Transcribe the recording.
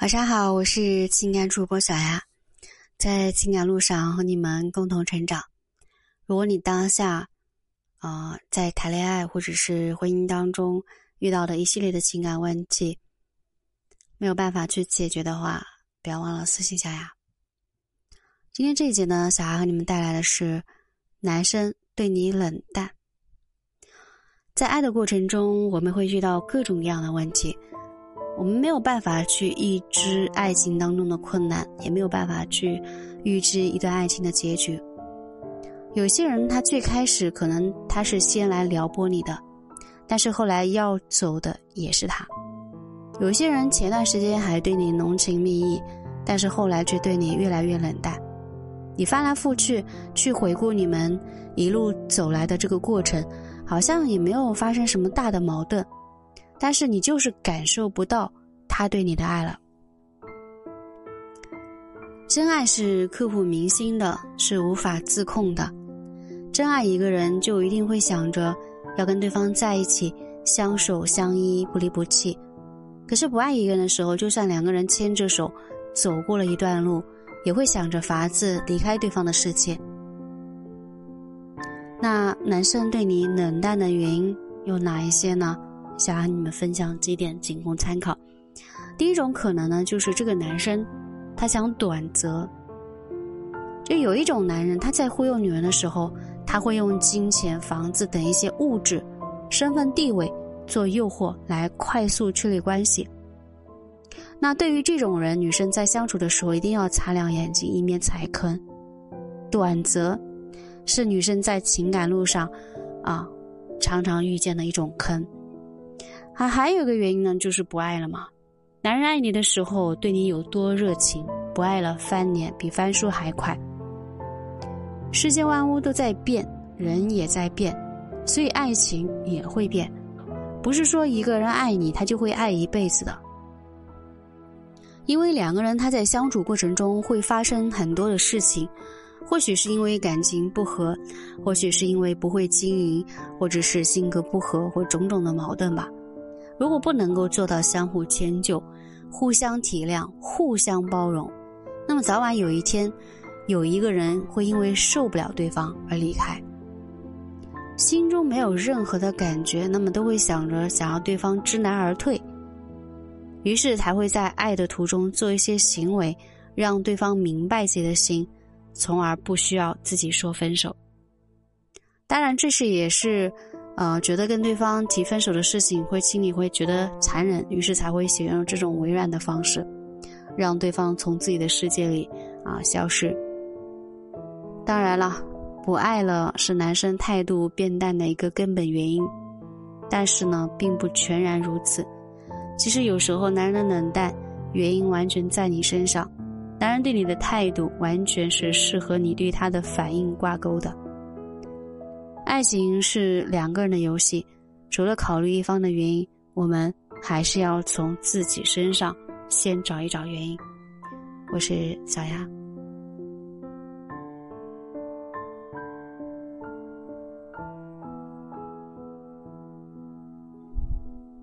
晚上好，我是情感主播小丫，在情感路上和你们共同成长。如果你当下，啊，在谈恋爱或者是婚姻当中遇到的一系列的情感问题，没有办法去解决的话，不要忘了私信小丫。今天这一节呢，小丫和你们带来的是男生对你冷淡。在爱的过程中，我们会遇到各种各样的问题。我们没有办法去预知爱情当中的困难，也没有办法去预知一段爱情的结局。有些人他最开始可能他是先来撩拨你的，但是后来要走的也是他。有些人前段时间还对你浓情蜜意，但是后来却对你越来越冷淡。你翻来覆去去回顾你们一路走来的这个过程，好像也没有发生什么大的矛盾。但是你就是感受不到他对你的爱了。真爱是刻骨铭心的，是无法自控的。真爱一个人，就一定会想着要跟对方在一起，相守相依，不离不弃。可是不爱一个人的时候，就算两个人牵着手走过了一段路，也会想着法子离开对方的世界。那男生对你冷淡的原因有哪一些呢？想和你们分享几点，仅供参考。第一种可能呢，就是这个男生他想短择。就有一种男人，他在忽悠女人的时候，他会用金钱、房子等一些物质、身份地位做诱惑，来快速确立关系。那对于这种人，女生在相处的时候一定要擦亮眼睛，以免踩坑。短则是女生在情感路上啊常常遇见的一种坑。还还有个原因呢，就是不爱了嘛。男人爱你的时候，对你有多热情；不爱了，翻脸比翻书还快。世间万物都在变，人也在变，所以爱情也会变。不是说一个人爱你，他就会爱一辈子的。因为两个人他在相处过程中会发生很多的事情，或许是因为感情不和，或许是因为不会经营，或者是性格不合，或种种的矛盾吧。如果不能够做到相互迁就、互相体谅、互相包容，那么早晚有一天，有一个人会因为受不了对方而离开。心中没有任何的感觉，那么都会想着想要对方知难而退，于是才会在爱的途中做一些行为，让对方明白自己的心，从而不需要自己说分手。当然，这是也是。呃，觉得跟对方提分手的事情，会心里会觉得残忍，于是才会选用这种委婉的方式，让对方从自己的世界里啊消失。当然了，不爱了是男生态度变淡的一个根本原因，但是呢，并不全然如此。其实有时候男人的冷淡原因完全在你身上，男人对你的态度完全是适合你对他的反应挂钩的。爱情是两个人的游戏，除了考虑一方的原因，我们还是要从自己身上先找一找原因。我是小丫。